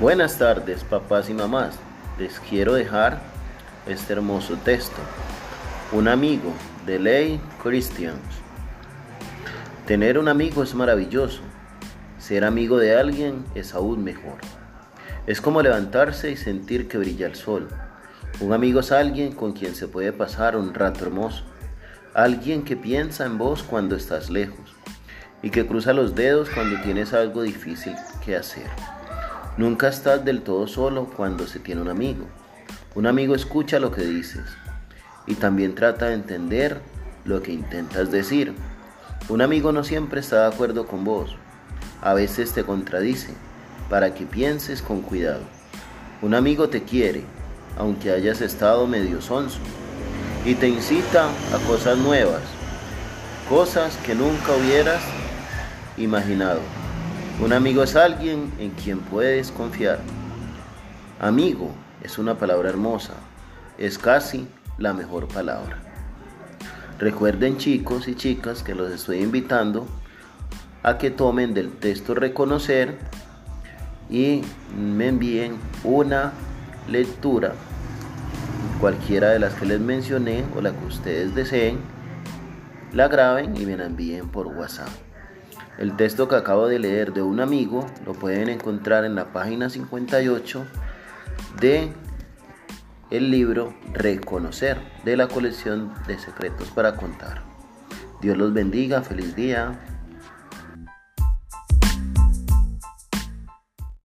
Buenas tardes, papás y mamás. Les quiero dejar este hermoso texto. Un amigo de Ley Christians. Tener un amigo es maravilloso. Ser amigo de alguien es aún mejor. Es como levantarse y sentir que brilla el sol. Un amigo es alguien con quien se puede pasar un rato hermoso. Alguien que piensa en vos cuando estás lejos y que cruza los dedos cuando tienes algo difícil que hacer. Nunca estás del todo solo cuando se tiene un amigo. Un amigo escucha lo que dices y también trata de entender lo que intentas decir. Un amigo no siempre está de acuerdo con vos. A veces te contradice para que pienses con cuidado. Un amigo te quiere, aunque hayas estado medio sonso, y te incita a cosas nuevas, cosas que nunca hubieras imaginado. Un amigo es alguien en quien puedes confiar. Amigo es una palabra hermosa, es casi la mejor palabra. Recuerden chicos y chicas que los estoy invitando a que tomen del texto reconocer y me envíen una lectura, cualquiera de las que les mencioné o la que ustedes deseen, la graben y me la envíen por WhatsApp. El texto que acabo de leer de un amigo lo pueden encontrar en la página 58 de el libro Reconocer de la colección de secretos para contar. Dios los bendiga, feliz día.